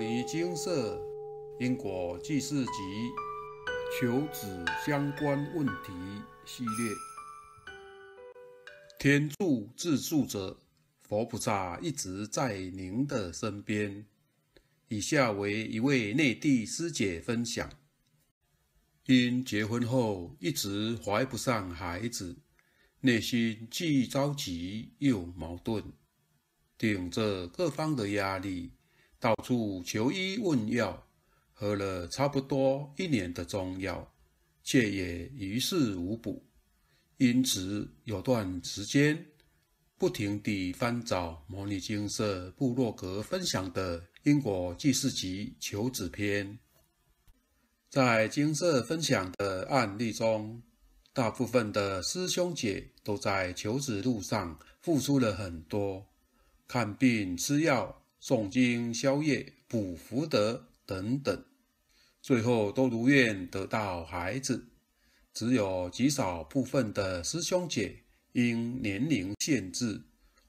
尼精舍因果记事集求子相关问题系列。天助自助者，佛菩萨一直在您的身边。以下为一位内地师姐分享：因结婚后一直怀不上孩子，内心既着急又矛盾，顶着各方的压力。到处求医问药，喝了差不多一年的中药，却也于事无补。因此有段时间，不停地翻找牟尼金色部落格分享的因果济世集求子篇。在金色分享的案例中，大部分的师兄姐都在求子路上付出了很多，看病吃药。诵经、消业、补福德等等，最后都如愿得到孩子。只有极少部分的师兄姐因年龄限制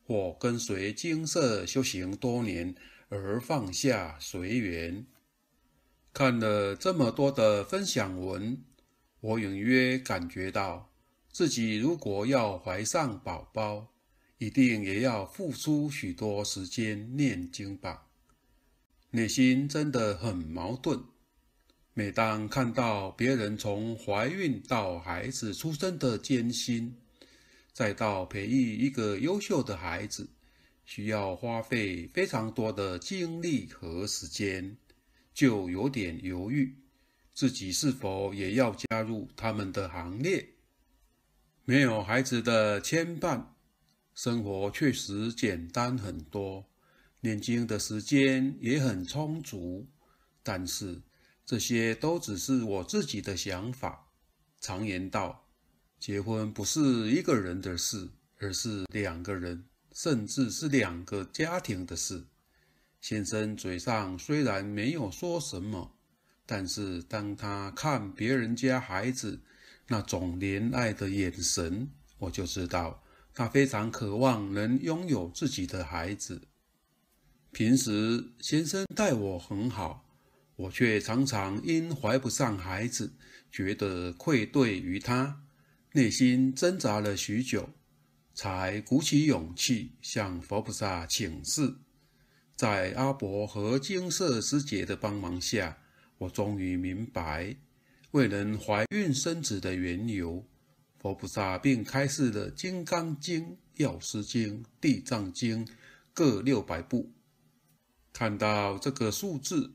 或跟随精舍修行多年而放下随缘。看了这么多的分享文，我隐约感觉到，自己如果要怀上宝宝，一定也要付出许多时间念经吧，内心真的很矛盾。每当看到别人从怀孕到孩子出生的艰辛，再到培育一个优秀的孩子，需要花费非常多的精力和时间，就有点犹豫，自己是否也要加入他们的行列？没有孩子的牵绊。生活确实简单很多，念经的时间也很充足，但是这些都只是我自己的想法。常言道，结婚不是一个人的事，而是两个人，甚至是两个家庭的事。先生嘴上虽然没有说什么，但是当他看别人家孩子那种怜爱的眼神，我就知道。他非常渴望能拥有自己的孩子。平时先生待我很好，我却常常因怀不上孩子，觉得愧对于他，内心挣扎了许久，才鼓起勇气向佛菩萨请示。在阿伯和金色师姐的帮忙下，我终于明白未能怀孕生子的缘由。佛菩萨并开示了《金刚经》《药师经》《地藏经》各六百部。看到这个数字，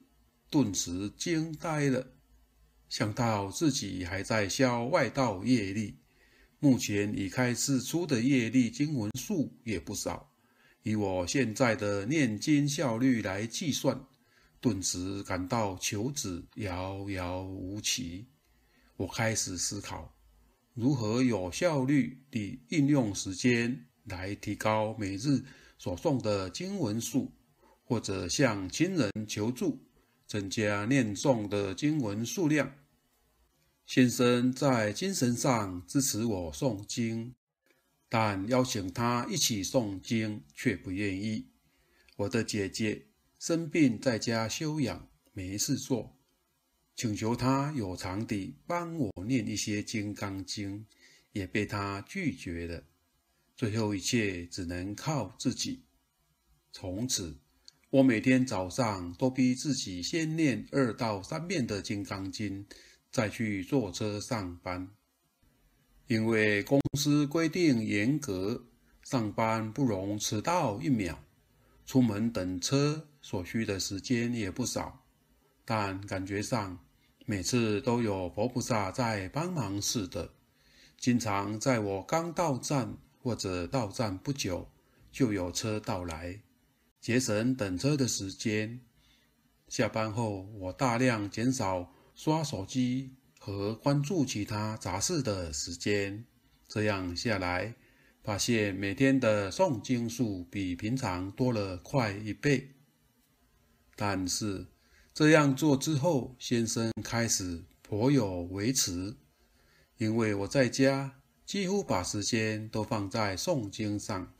顿时惊呆了，想到自己还在消外道业力，目前已开示出的业力经文数也不少。以我现在的念经效率来计算，顿时感到求子遥遥无期。我开始思考。如何有效率地运用时间来提高每日所诵的经文数，或者向亲人求助，增加念诵的经文数量？先生在精神上支持我诵经，但邀请他一起诵经却不愿意。我的姐姐生病在家休养，没事做。请求他有偿地帮我念一些《金刚经》，也被他拒绝了。最后一切只能靠自己。从此，我每天早上都逼自己先念二到三遍的《金刚经》，再去坐车上班。因为公司规定严格，上班不容迟到一秒，出门等车所需的时间也不少，但感觉上，每次都有佛菩萨在帮忙似的，经常在我刚到站或者到站不久，就有车到来，节省等车的时间。下班后，我大量减少刷手机和关注其他杂事的时间。这样下来，发现每天的诵经数比平常多了快一倍。但是，这样做之后，先生开始颇有微词，因为我在家几乎把时间都放在诵经上，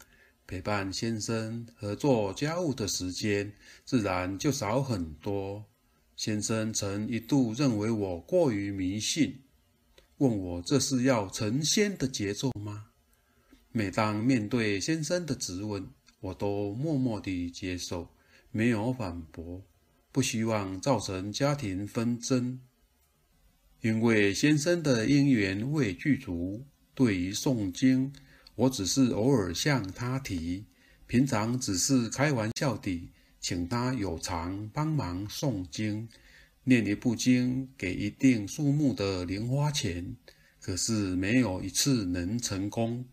陪伴先生和做家务的时间自然就少很多。先生曾一度认为我过于迷信，问我这是要成仙的节奏吗？每当面对先生的质问，我都默默地接受，没有反驳，不希望造成家庭纷争。因为先生的因缘未具足，对于诵经，我只是偶尔向他提，平常只是开玩笑地请他有偿帮忙诵经，念一部经给一定数目的零花钱，可是没有一次能成功。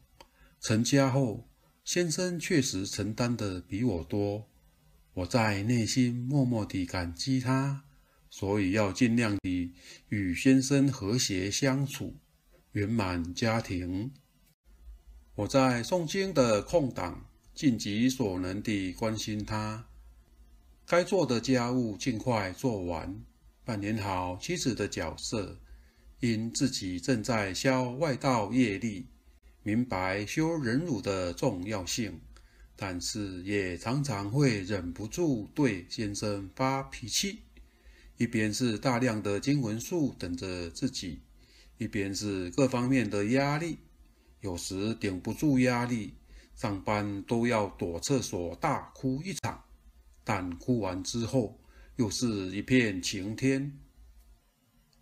成家后，先生确实承担的比我多，我在内心默默地感激他，所以要尽量地与先生和谐相处，圆满家庭。我在诵经的空档，尽己所能地关心他，该做的家务尽快做完，扮演好妻子的角色。因自己正在消外道业力，明白修忍辱的重要性，但是也常常会忍不住对先生发脾气。一边是大量的经文数等着自己，一边是各方面的压力。有时顶不住压力，上班都要躲厕所大哭一场，但哭完之后又是一片晴天。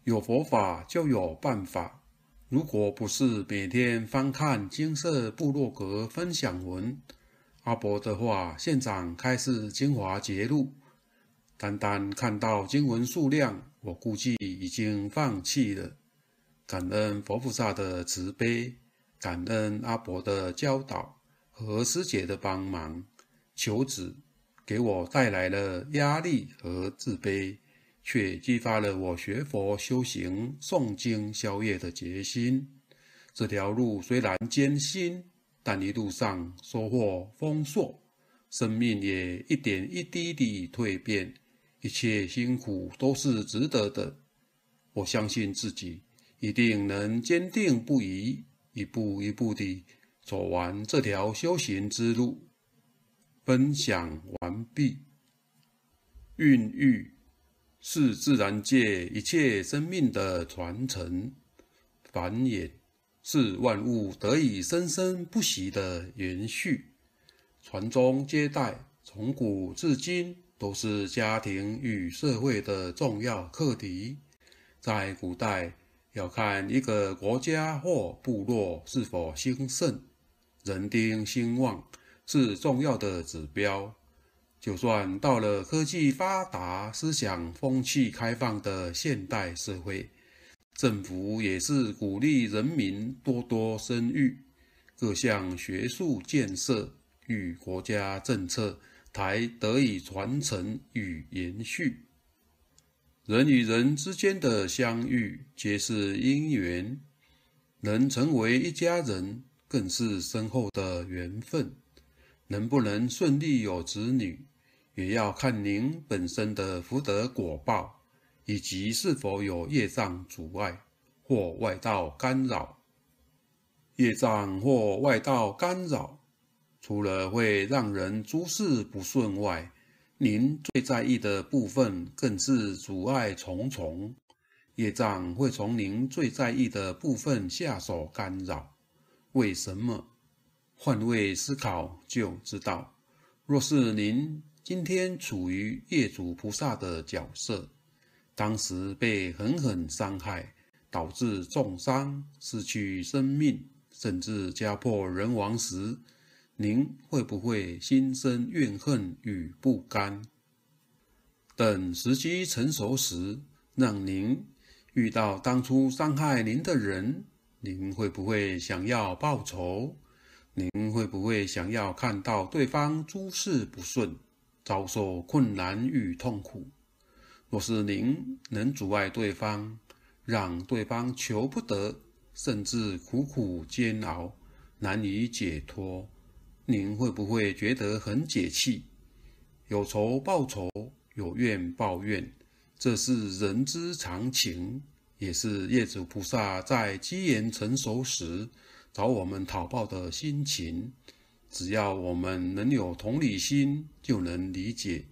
有佛法就有办法，如果不是每天翻看金色部落格分享文，阿伯的话现场开示精华节录，单单看到经文数量，我估计已经放弃了。感恩佛菩萨的慈悲。感恩阿伯的教导和师姐的帮忙，求子给我带来了压力和自卑，却激发了我学佛修行、诵经消业的决心。这条路虽然艰辛，但一路上收获丰硕，生命也一点一滴地蜕变，一切辛苦都是值得的。我相信自己一定能坚定不移。一步一步地走完这条修行之路。分享完毕。孕育是自然界一切生命的传承，繁衍是万物得以生生不息的延续。传宗接代，从古至今都是家庭与社会的重要课题。在古代，要看一个国家或部落是否兴盛，人丁兴旺是重要的指标。就算到了科技发达、思想风气开放的现代社会，政府也是鼓励人民多多生育，各项学术建设与国家政策才得以传承与延续。人与人之间的相遇皆是因缘，能成为一家人更是深厚的缘分。能不能顺利有子女，也要看您本身的福德果报，以及是否有业障阻碍或外道干扰。业障或外道干扰，除了会让人诸事不顺外，您最在意的部分更是阻碍重重，业障会从您最在意的部分下手干扰。为什么？换位思考就知道。若是您今天处于业主菩萨的角色，当时被狠狠伤害，导致重伤、失去生命，甚至家破人亡时，您会不会心生怨恨与不甘？等时机成熟时，让您遇到当初伤害您的人，您会不会想要报仇？您会不会想要看到对方诸事不顺，遭受困难与痛苦？若是您能阻碍对方，让对方求不得，甚至苦苦煎熬，难以解脱。您会不会觉得很解气？有仇报仇，有怨报怨，这是人之常情，也是业主菩萨在机缘成熟时找我们讨报的心情。只要我们能有同理心，就能理解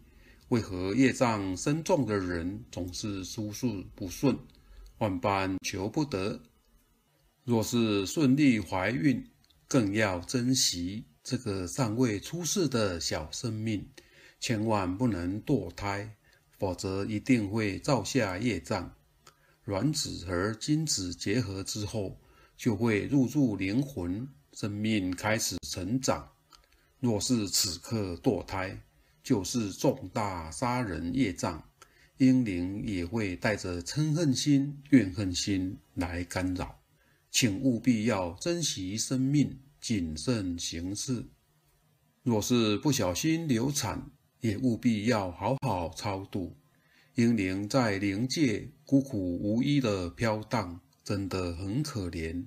为何业障深重的人总是诸事不顺，万般求不得。若是顺利怀孕，更要珍惜这个尚未出世的小生命，千万不能堕胎，否则一定会造下业障。卵子和精子结合之后，就会入住灵魂，生命开始成长。若是此刻堕胎，就是重大杀人业障，英灵也会带着嗔恨心、怨恨心来干扰。请务必要珍惜生命，谨慎行事。若是不小心流产，也务必要好好超度。英灵在灵界孤苦无依的飘荡，真的很可怜。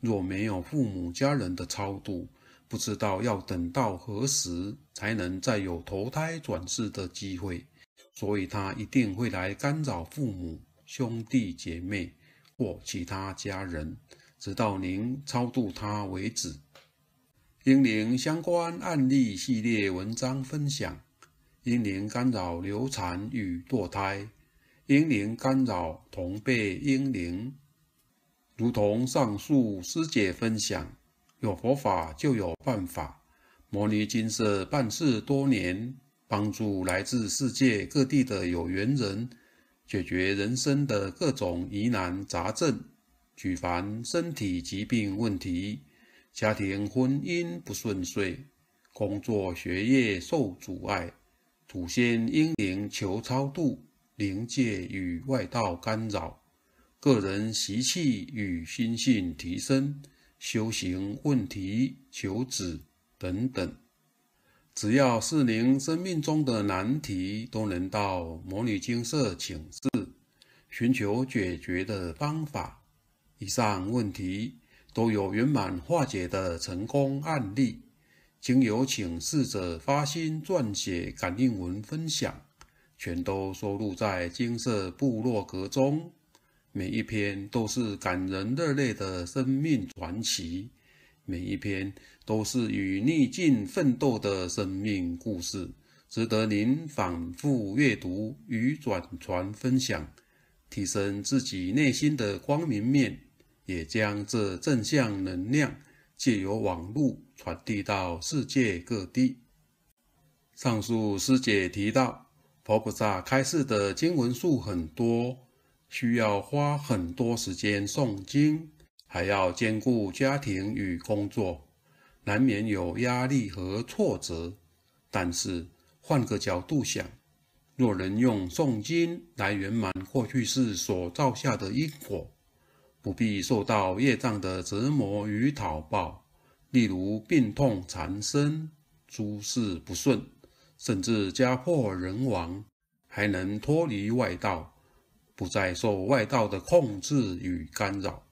若没有父母家人的超度，不知道要等到何时才能再有投胎转世的机会。所以他一定会来干扰父母、兄弟姐妹或其他家人。直到您超度他为止。英灵相关案例系列文章分享：英灵干扰流产与堕胎，英灵干扰同辈英灵。如同上述师姐分享，有佛法就有办法。摩尼金色办事多年，帮助来自世界各地的有缘人解决人生的各种疑难杂症。举凡身体疾病问题、家庭婚姻不顺遂、工作学业受阻碍、祖先英灵求超度、灵界与外道干扰、个人习气与心性提升、修行问题求子等等，只要是您生命中的难题，都能到摩尼精舍请示，寻求解决的方法。以上问题都有圆满化解的成功案例，经由请示者发心撰写感应文分享，全都收录在精舍部落格中。每一篇都是感人热泪的生命传奇，每一篇都是与逆境奋斗的生命故事，值得您反复阅读与转传分享，提升自己内心的光明面。也将这正向能量借由网络传递到世界各地。上述师姐提到，佛菩萨开示的经文数很多，需要花很多时间诵经，还要兼顾家庭与工作，难免有压力和挫折。但是换个角度想，若能用诵经来圆满过去世所造下的因果。不必受到业障的折磨与讨报，例如病痛缠身、诸事不顺，甚至家破人亡，还能脱离外道，不再受外道的控制与干扰。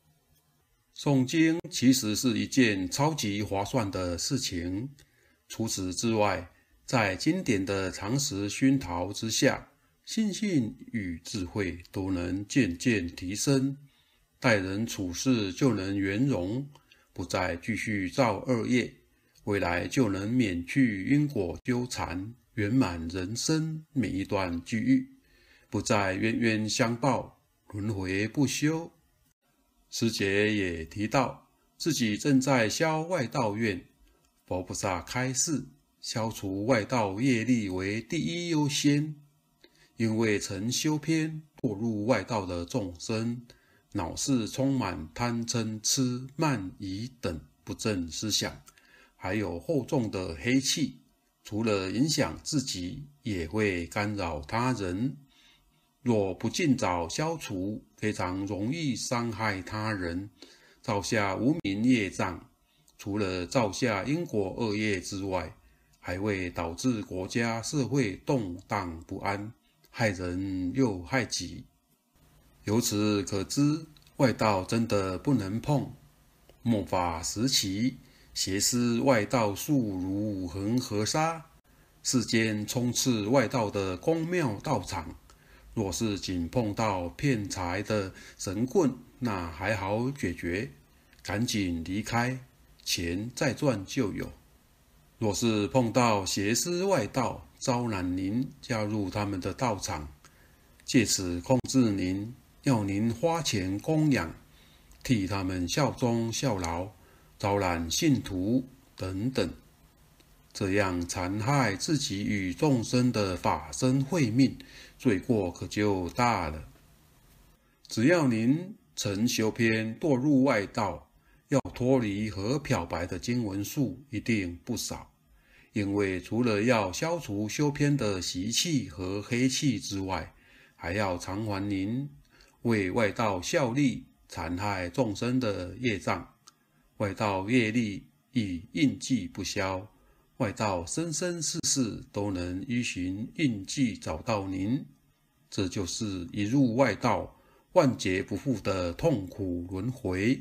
诵经其实是一件超级划算的事情。除此之外，在经典的常识熏陶之下，心性与智慧都能渐渐提升。待人处事就能圆融，不再继续造恶业，未来就能免去因果纠缠，圆满人生每一段际遇，不再冤冤相报，轮回不休。师姐也提到，自己正在消外道愿，佛菩萨开示，消除外道业力为第一优先，因为曾修偏堕入外道的众生。脑是充满贪嗔痴慢疑等不正思想，还有厚重的黑气，除了影响自己，也会干扰他人。若不尽早消除，非常容易伤害他人，造下无明业障。除了造下因果恶业之外，还会导致国家社会动荡不安，害人又害己。由此可知，外道真的不能碰。末法时期，邪思外道术如恒河沙，世间充斥外道的宫庙道场。若是仅碰到骗财的神棍，那还好解决，赶紧离开，钱再赚就有。若是碰到邪师外道招揽您加入他们的道场，借此控制您，要您花钱供养，替他们效忠效劳，招揽信徒等等，这样残害自己与众生的法身慧命，罪过可就大了。只要您曾修偏堕入外道，要脱离和漂白的经文数一定不少。因为除了要消除修偏的习气和黑气之外，还要偿还您为外道效力、残害众生的业障。外道业力已印记不消，外道生生世世都能依循印记找到您。这就是一入外道，万劫不复的痛苦轮回。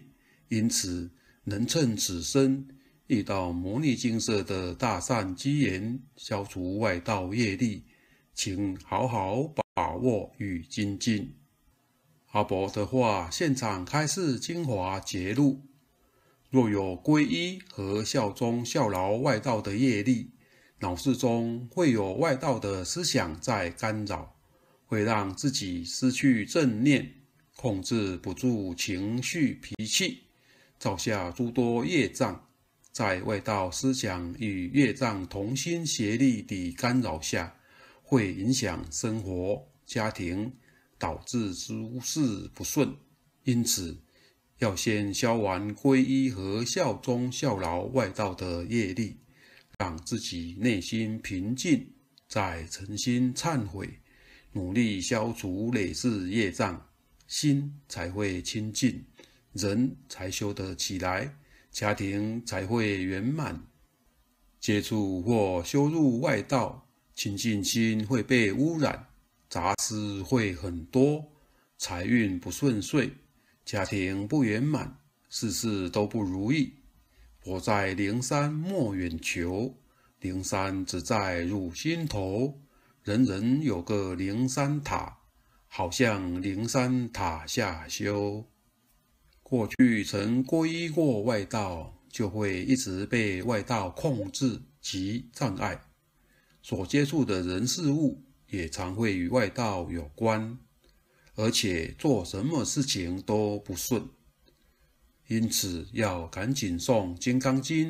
因此，能趁此生。遇到牟尼金色的大善机缘，消除外道业力，请好好把握与精进。阿伯的话，现场开示精华节录：若有皈依和效忠效劳外道的业力，脑室中会有外道的思想在干扰，会让自己失去正念，控制不住情绪脾气，造下诸多业障。在外道思想与业障同心协力的干扰下，会影响生活、家庭，导致诸事不顺。因此，要先消完皈依和效忠效劳外道的业力，让自己内心平静，再诚心忏悔，努力消除累世业障，心才会清净，人才修得起来。家庭才会圆满。接触或修入外道，清净心会被污染，杂事会很多，财运不顺遂，家庭不圆满，事事都不如意。我在灵山莫远求，灵山只在汝心头。人人有个灵山塔，好像灵山塔下修。过去曾皈依过外道，就会一直被外道控制及障碍，所接触的人事物也常会与外道有关，而且做什么事情都不顺。因此，要赶紧诵《金刚经》，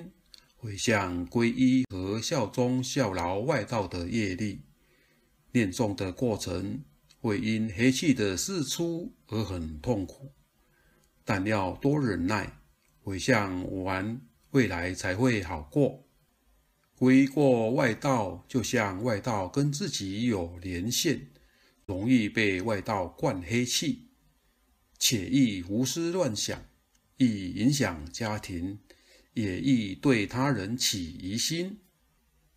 回向皈依和效忠效劳外道的业力。念诵的过程会因黑气的释出而很痛苦。但要多忍耐，回向完，未来才会好过。归过外道，就像外道跟自己有连线，容易被外道灌黑气，且易胡思乱想，易影响家庭，也易对他人起疑心。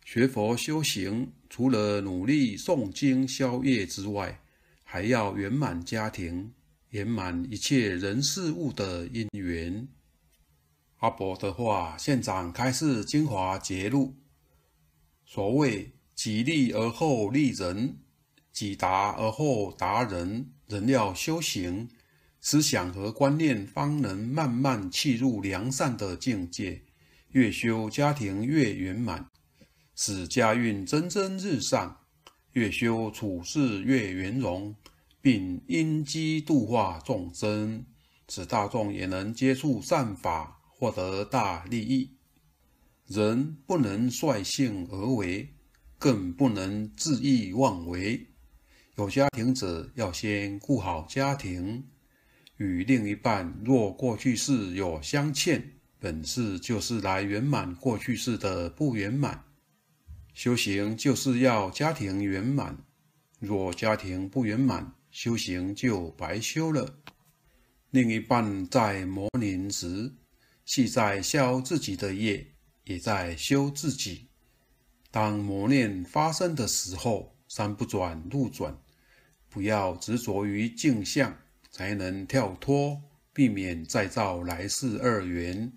学佛修行，除了努力诵经消业之外，还要圆满家庭。圆满一切人事物的因缘。阿伯的话，现场开示精华节录。所谓“己利而后利人，己达而后达人”，人要修行，思想和观念方能慢慢契入良善的境界。越修家庭越圆满，使家运蒸蒸日上；越修处事越圆融。并因机度化众生，使大众也能接触善法，获得大利益。人不能率性而为，更不能恣意妄为。有家庭者要先顾好家庭，与另一半若过去世有相欠，本世就是来圆满过去世的不圆满。修行就是要家庭圆满，若家庭不圆满，修行就白修了。另一半在磨练时，系在消自己的业，也在修自己。当磨练发生的时候，山不转路转，不要执着于镜像，才能跳脱，避免再造来世二缘，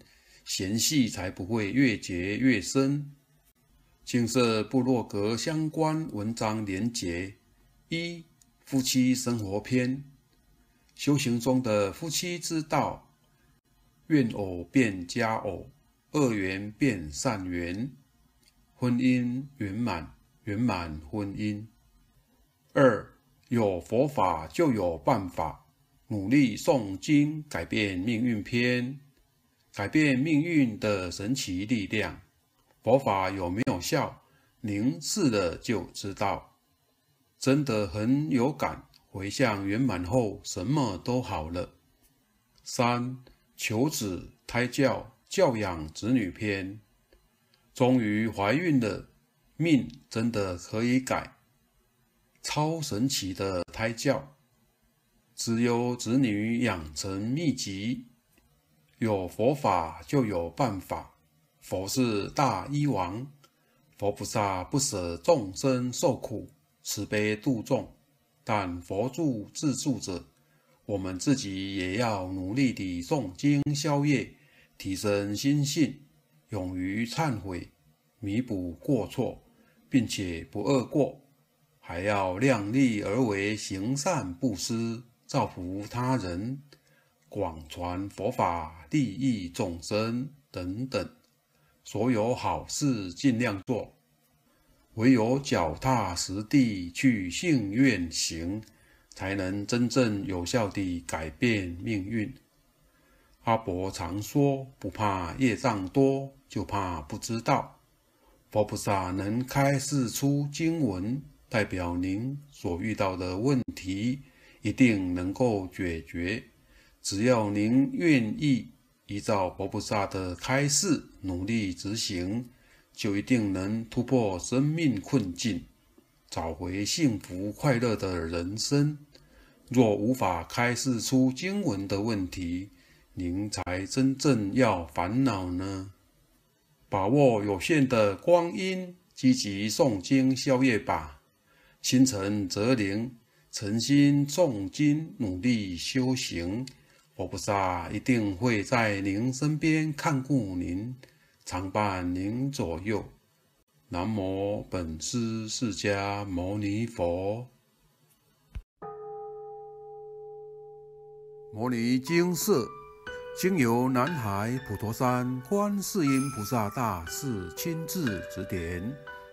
嫌隙才不会越结越深。精舍部落格相关文章连结一。夫妻生活篇，修行中的夫妻之道，怨偶变佳偶，恶缘变善缘。婚姻圆满，圆满婚姻。二，有佛法就有办法，努力诵经改变命运篇，改变命运的神奇力量。佛法有没有效？您试了就知道，真的很有感。回向圆满后，什么都好了。三，求子胎教教养子女篇，终于怀孕了，命真的可以改。超神奇的胎教，只有子女养成秘籍，有佛法就有办法。佛是大医王，佛菩萨不舍众生受苦，慈悲度众。但佛助自助者，我们自己也要努力地诵经消业，提升心性，勇于忏悔，弥补过错，并且不恶过。还要量力而为，行善布施，造福他人，广传佛法，利益众生等等，所有好事尽量做。唯有脚踏实地去信愿行，才能真正有效地改变命运。阿伯常说，不怕业障多，就怕不知道。佛菩萨能开示出经文。代表您所遇到的问题一定能够解决，只要您愿意依照佛菩萨的开示努力执行，就一定能突破生命困境，找回幸福快乐的人生。若无法开示出经文的问题，您才真正要烦恼呢。把握有限的光阴，积极诵经消业吧。心诚则灵，诚心诵经，努力修行，佛菩萨一定会在您身边看顾您，常伴您左右。南无本师释迦牟尼佛。牟尼精舍，经由南海普陀山观世音菩萨大士亲自指点。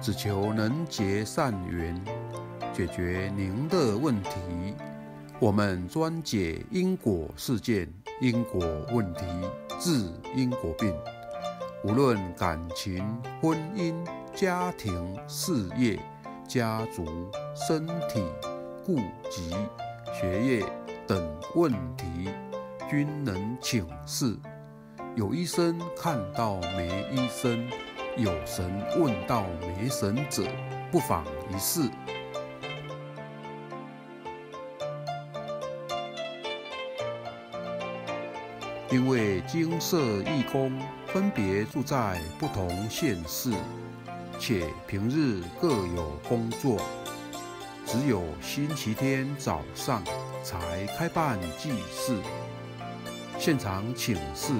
只求能结善缘。解决您的问题，我们专解因果事件、因果问题，治因果病。无论感情、婚姻、家庭、事业、家族、身体、户籍、学业等问题，均能请示。有医生看到没医生，有神问道没神者，不妨一试。因为金色义工分别住在不同县市，且平日各有工作，只有星期天早上才开办祭祀。现场请示：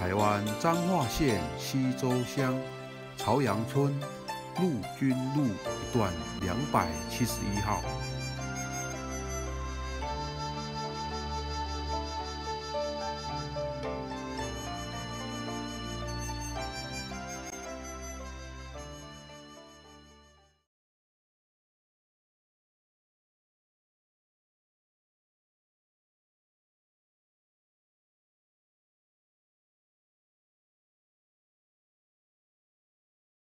台湾彰化县溪州乡朝阳村陆军路一段两百七十一号。